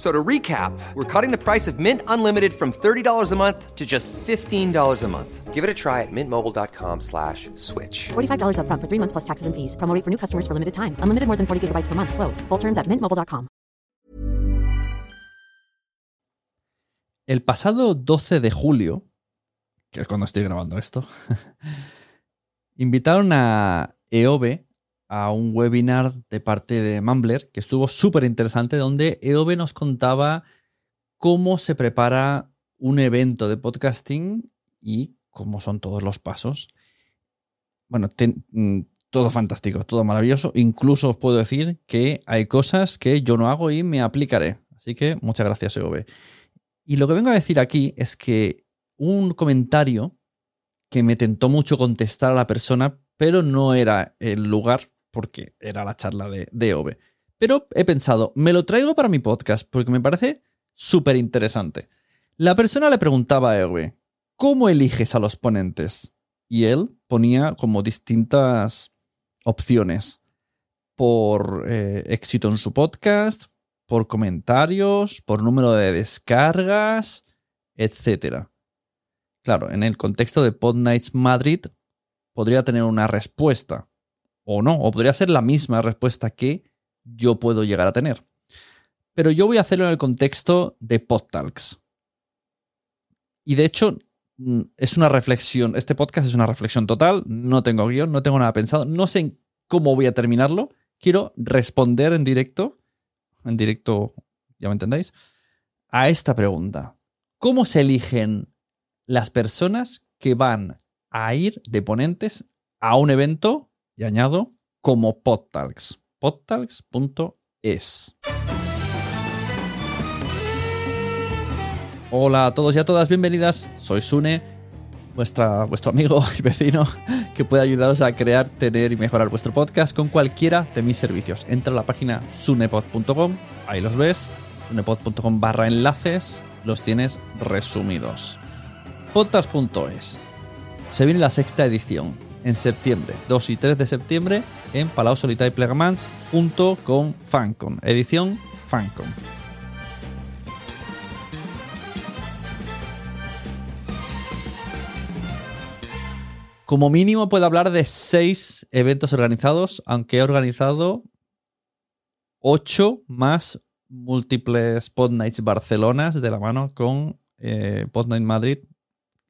So to recap, we're cutting the price of Mint Unlimited from $30 a month to just $15 a month. Give it a try at mintmobile.com slash switch. $45 up front for three months plus taxes and fees. Promo for new customers for limited time. Unlimited more than 40 gigabytes per month. Slows. Full terms at mintmobile.com. El pasado 12 de julio, que es cuando estoy grabando esto, invitaron a EOB a un webinar de parte de Mumbler que estuvo súper interesante, donde EOB nos contaba cómo se prepara un evento de podcasting y cómo son todos los pasos. Bueno, mm, todo fantástico, todo maravilloso. Incluso os puedo decir que hay cosas que yo no hago y me aplicaré. Así que muchas gracias, EOB. Y lo que vengo a decir aquí es que un comentario que me tentó mucho contestar a la persona, pero no era el lugar porque era la charla de, de. Pero he pensado, me lo traigo para mi podcast porque me parece súper interesante. La persona le preguntaba a EOB, ¿cómo eliges a los ponentes? Y él ponía como distintas opciones por eh, éxito en su podcast, por comentarios, por número de descargas, etc. Claro, en el contexto de Pod Nights Madrid podría tener una respuesta o no, o podría ser la misma respuesta que yo puedo llegar a tener. Pero yo voy a hacerlo en el contexto de PodTalks. Y de hecho, mm, es una reflexión, este podcast es una reflexión total, no tengo guion, no tengo nada pensado, no sé cómo voy a terminarlo, quiero responder en directo, en directo, ya me entendéis, a esta pregunta. ¿Cómo se eligen las personas que van a ir de ponentes a un evento, y añado, como PodTalks? podtalks.es. Hola a todos y a todas, bienvenidas. Soy Sune, vuestro amigo y vecino que puede ayudaros a crear, tener y mejorar vuestro podcast con cualquiera de mis servicios. Entra a la página sunepod.com, ahí los ves, sunepod.com barra enlaces, los tienes resumidos. Podcast.es. Se viene la sexta edición en septiembre, 2 y 3 de septiembre en Palau Solità y Plegamans junto con Fancon, edición Fancon. Como mínimo puedo hablar de seis eventos organizados, aunque he organizado ocho más múltiples Pod Nights Barcelonas de la mano con eh, Pod Madrid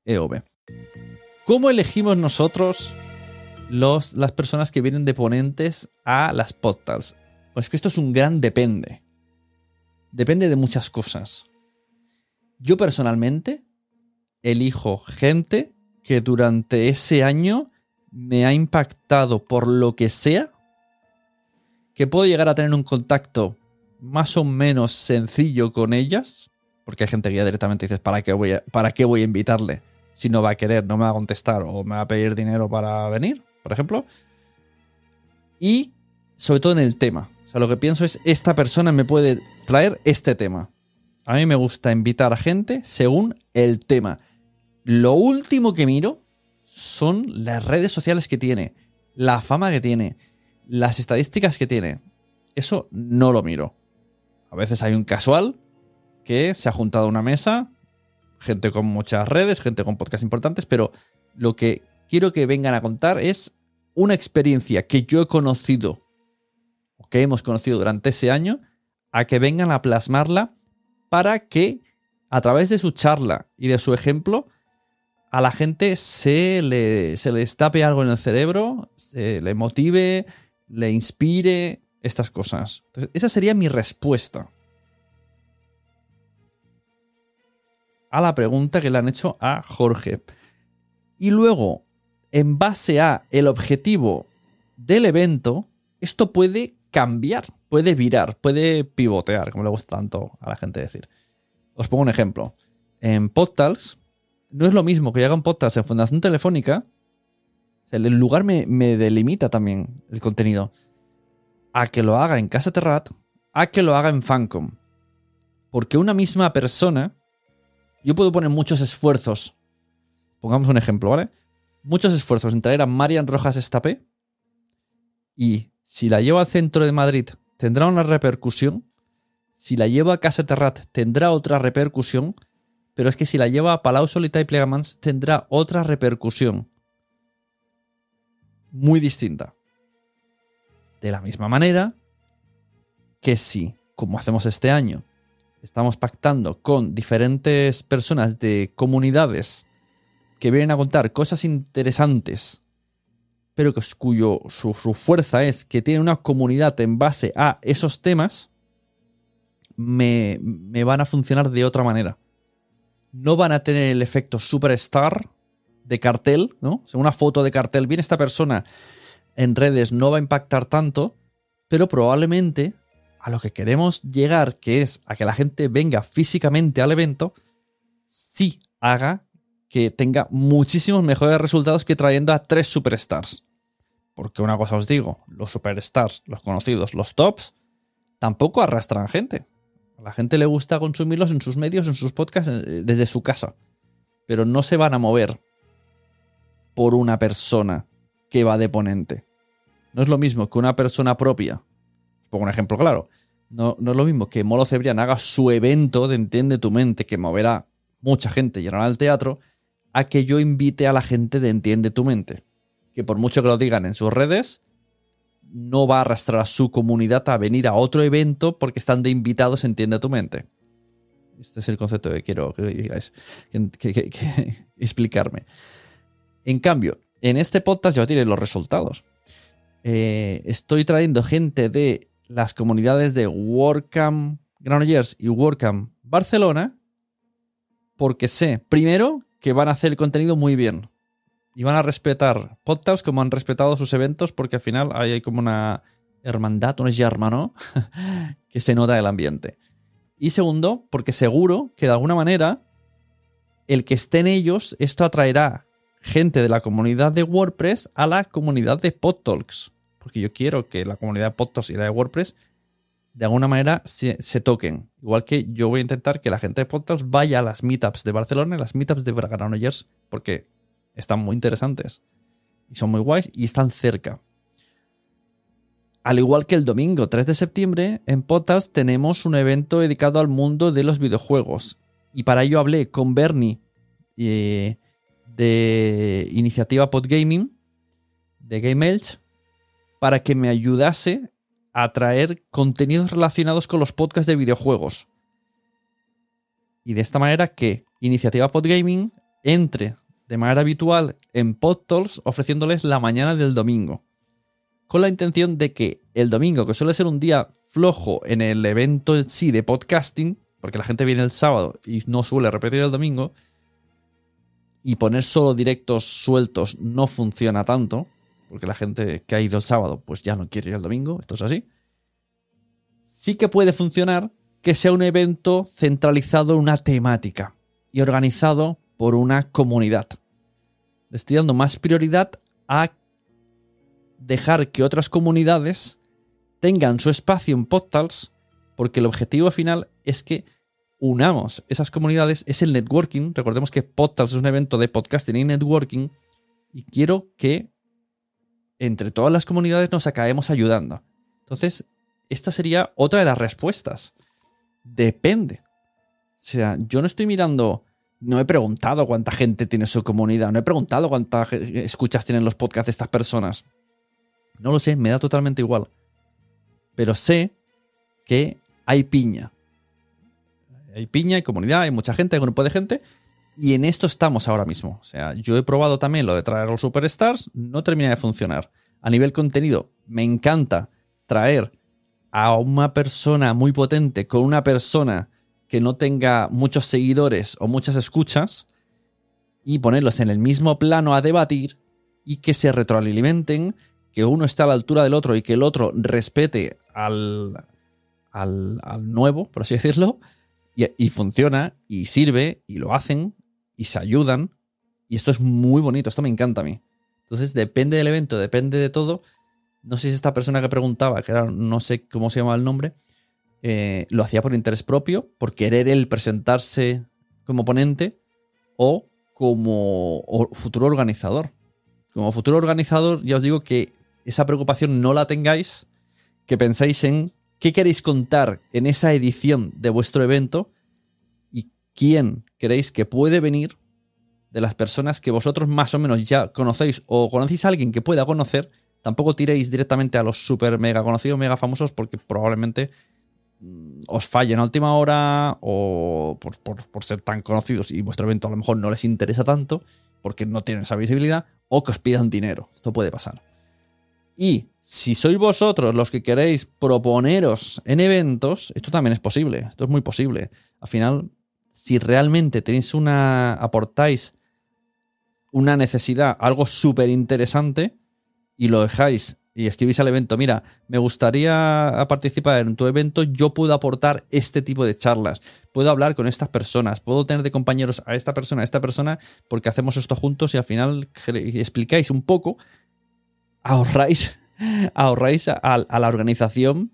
EOB. ¿Cómo elegimos nosotros los, las personas que vienen de ponentes a las podcasts? Pues que esto es un gran depende. Depende de muchas cosas. Yo personalmente elijo gente que durante ese año me ha impactado por lo que sea, que puedo llegar a tener un contacto más o menos sencillo con ellas, porque hay gente que ya directamente dices, ¿para qué voy a, para qué voy a invitarle? Si no va a querer, no me va a contestar o me va a pedir dinero para venir, por ejemplo. Y sobre todo en el tema. O sea, lo que pienso es, esta persona me puede traer este tema. A mí me gusta invitar a gente según el tema. Lo último que miro son las redes sociales que tiene, la fama que tiene, las estadísticas que tiene. Eso no lo miro. A veces hay un casual que se ha juntado a una mesa, gente con muchas redes, gente con podcasts importantes, pero lo que quiero que vengan a contar es una experiencia que yo he conocido que hemos conocido durante ese año, a que vengan a plasmarla para que a través de su charla y de su ejemplo a la gente se le, se le destape algo en el cerebro, se le motive, le inspire estas cosas. Entonces, esa sería mi respuesta a la pregunta que le han hecho a Jorge. Y luego, en base a el objetivo del evento, esto puede cambiar, puede virar, puede pivotear, como le gusta tanto a la gente decir. Os pongo un ejemplo. En Podtals, no es lo mismo que yo haga un podcast en Fundación Telefónica. el lugar me, me, delimita también el contenido. A que lo haga en Casa Terrat, a que lo haga en Fancom. Porque una misma persona, yo puedo poner muchos esfuerzos. Pongamos un ejemplo, ¿vale? Muchos esfuerzos en traer a Marian Rojas Estapé. Y si la llevo al centro de Madrid, tendrá una repercusión. Si la llevo a Casa Terrat, tendrá otra repercusión pero es que si la lleva a Palau Solita y Plegamans tendrá otra repercusión muy distinta. De la misma manera que si, como hacemos este año, estamos pactando con diferentes personas de comunidades que vienen a contar cosas interesantes, pero que, cuyo su, fuerza es que tienen una comunidad en base a esos temas, me, me van a funcionar de otra manera no van a tener el efecto superstar de cartel, ¿no? O una foto de cartel, viene esta persona en redes, no va a impactar tanto, pero probablemente a lo que queremos llegar, que es a que la gente venga físicamente al evento, sí haga que tenga muchísimos mejores resultados que trayendo a tres superstars. Porque una cosa os digo, los superstars, los conocidos, los tops, tampoco arrastran gente. A la gente le gusta consumirlos en sus medios, en sus podcasts, eh, desde su casa. Pero no se van a mover por una persona que va de ponente. No es lo mismo que una persona propia. Pongo un ejemplo claro. No, no es lo mismo que Molo Cebrián haga su evento de Entiende tu mente, que moverá mucha gente y llenará el teatro, a que yo invite a la gente de Entiende tu mente. Que por mucho que lo digan en sus redes, no va a arrastrar a su comunidad a venir a otro evento porque están de invitados, entiende tu mente. Este es el concepto que quiero que digáis, que, explicarme. En cambio, en este podcast ya tiene los resultados. Eh, estoy trayendo gente de las comunidades de WordCamp Granollers y WordCamp Barcelona porque sé, primero, que van a hacer el contenido muy bien y van a respetar podcasts como han respetado sus eventos, porque al final hay como una hermandad, un hermano, que se nota el ambiente. Y segundo, porque seguro que de alguna manera el que estén ellos, esto atraerá gente de la comunidad de WordPress a la comunidad de PodTalks. Porque yo quiero que la comunidad de PodTalks y la de WordPress de alguna manera se, toquen. Igual que yo voy a intentar que la gente de PodTalks vaya a las meetups de Barcelona y las meetups de Granollers, porque están muy interesantes. Y son muy guays y están cerca. Al igual que el domingo 3 de septiembre, en Potas tenemos un evento dedicado al mundo de los videojuegos. Y para ello hablé con Bernie eh, de iniciativa Podgaming, de Game para que me ayudase a traer contenidos relacionados con los podcasts de videojuegos. Y de esta manera que Iniciativa Podgaming entre de manera habitual en PodTalks ofreciéndoles la mañana del domingo. Con la intención de que el domingo, que suele ser un día flojo en el evento en sí de podcasting, porque la gente viene el sábado y no suele repetir el domingo, y poner solo directos sueltos no funciona tanto, porque la gente que ha ido el sábado pues ya no quiere ir el domingo, esto es así. Sí que puede funcionar que sea un evento centralizado en una temática y organizado por una comunidad. Le estoy dando más prioridad a dejar que otras comunidades tengan su espacio en Podtals, porque el objetivo final es que unamos esas comunidades, es el networking. Recordemos que Podtals es un evento de podcasting y networking, y quiero que entre todas las comunidades nos acabemos ayudando. Entonces, esta sería otra de las respuestas. Depende. O sea, yo no estoy mirando, no he preguntado cuánta gente tiene su comunidad, no he preguntado cuántas escuchas tienen los podcasts de estas personas. No lo sé, me da totalmente igual. Pero sé que hay piña. Hay piña, hay comunidad, hay mucha gente, hay grupo de gente. Y en esto estamos ahora mismo. O sea, yo he probado también lo de traer los superstars, no termina de funcionar. A nivel contenido, me encanta traer a una persona muy potente con una persona que no tenga muchos seguidores o muchas escuchas y ponerlos en el mismo plano a debatir y que se retroalimenten, que uno esté a la altura del otro y que el otro respete al, al, nuevo, por así decirlo, y funciona y sirve y lo hacen y se ayudan. Y esto es muy bonito, esto me encanta a mí. Entonces depende del evento, depende de todo no sé si esta persona que preguntaba, que era, no sé cómo se llama el nombre, eh, lo hacía por interés propio, por querer él presentarse como ponente o como futuro organizador. Como futuro organizador, ya os digo que esa preocupación no la tengáis, que pensáis en qué queréis contar en esa edición de vuestro evento y quién queréis que puede venir de las personas que vosotros más o menos ya conocéis o conocéis a alguien que pueda conocer Tampoco tiréis directamente a los super mega conocidos, mega famosos, porque probablemente mm, os fallen a última hora o por, ser tan conocidos y vuestro evento a lo mejor no les interesa tanto porque no tienen esa visibilidad o que os pidan dinero. Esto puede pasar. Y si sois vosotros los que queréis proponeros en eventos, esto también es posible. Esto es muy posible. Al final, si realmente tenéis una. aportáis una necesidad, algo súper interesante, y lo dejáis y escribís al evento, mira, me gustaría participar en tu evento, yo puedo aportar este tipo de charlas, puedo hablar con estas personas, puedo tener de compañeros a esta persona, a esta persona, porque hacemos esto juntos y al final explicáis un poco, ahorráis, ahorráis a, la organización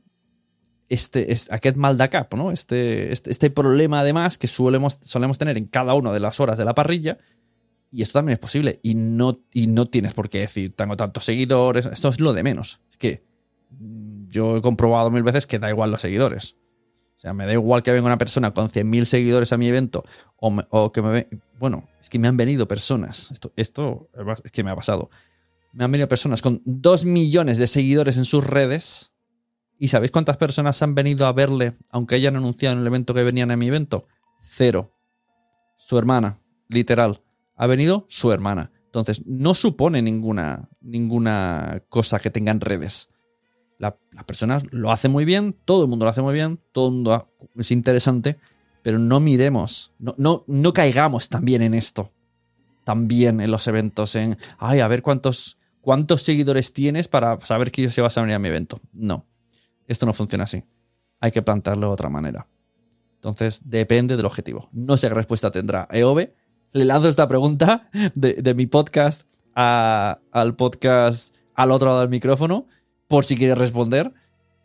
este, este aquest mal de cap, ¿no? Este, este, este problema además que solemos, solemos tener en cada una de las horas de la parrilla, y esto también es posible. Y no, y no tienes por qué decir, tengo tantos seguidores. Esto es lo de menos. Es que mm, yo he comprobado mil veces que da igual los seguidores. O sea, me da igual que venga una persona con 100.000 seguidores a mi evento o, que me ve... Bueno, es que me han venido personas. Esto, esto es que me ha pasado. Me han venido personas con 2 millones de seguidores en sus redes. ¿Y sabéis cuántas personas han venido a verle, aunque hayan anunciado en el evento que venían a mi evento? Cero. Su hermana, literal ha venido su hermana. Entonces, no supone ninguna, ninguna cosa que tengan redes. las personas lo hacen muy bien, todo el mundo lo hace muy bien, todo el mundo es interesante, pero no miremos, no, no, no caigamos también en esto. También en los eventos, en, ay, a ver cuántos, cuántos seguidores tienes para saber que se vas a venir a mi evento. No, esto no funciona así. Hay que plantearlo de otra manera. Entonces, depende del objetivo. No sé qué respuesta tendrá EOB, le lanzo esta pregunta de, mi podcast al podcast al otro lado del micrófono, por si quiere responder.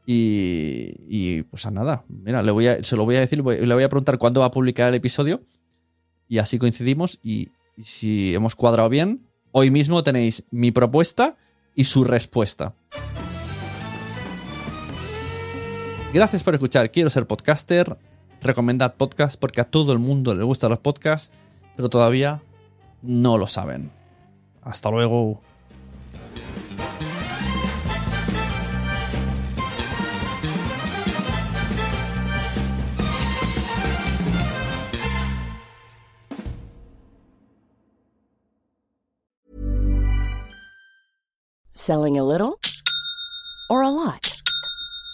Y, pues a nada, mira, le voy a, se lo voy a decir, le voy a preguntar cuándo va a publicar el episodio. Y así coincidimos. Y, y si hemos cuadrado bien, hoy mismo tenéis mi propuesta y su respuesta. Gracias por escuchar. Quiero ser podcaster. Recomendad podcast porque a todo el mundo le gustan los podcasts pero todavía no lo saben. Hasta luego. Selling a little or a lot?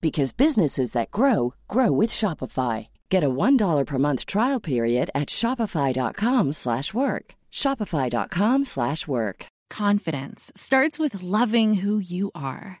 because businesses that grow grow with Shopify. Get a $1 per month trial period at shopify.com/work. shopify.com/work. Confidence starts with loving who you are.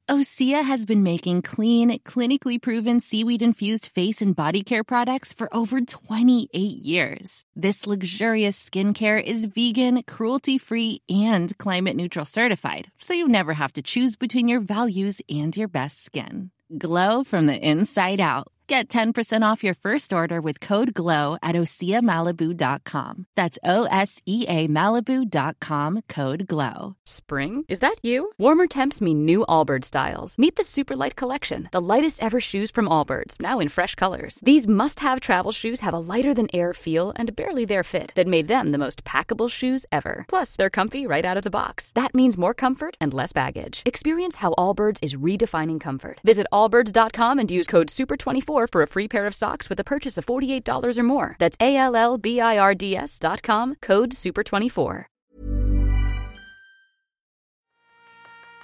Osea has been making clean, clinically proven seaweed infused face and body care products for over 28 years. This luxurious skincare is vegan, cruelty free, and climate neutral certified, so you never have to choose between your values and your best skin. Glow from the inside out. Get 10% off your first order with code GLOW at OseaMalibu.com. That's O S E A Malibu.com code GLOW. Spring? Is that you? Warmer temps mean new Allbirds styles. Meet the Superlight Collection, the lightest ever shoes from Allbirds, now in fresh colors. These must have travel shoes have a lighter than air feel and barely there fit that made them the most packable shoes ever. Plus, they're comfy right out of the box. That means more comfort and less baggage. Experience how Allbirds is redefining comfort. Visit allbirds.com and use code SUPER24 for a free pair of socks with a purchase of $48 or more. That's A L L B I R D S.com, code SUPER24.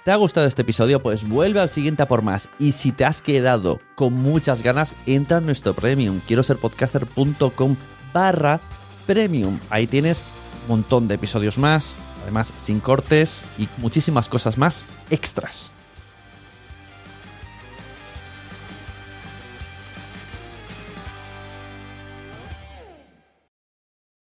¿Te ha gustado este episodio? Pues vuelve al siguiente a por más. Y si te has quedado con muchas ganas, entra en nuestro premium. Quiero ser podcaster.com barra premium. Ahí tienes un montón de episodios más, además sin cortes y muchísimas cosas más extras.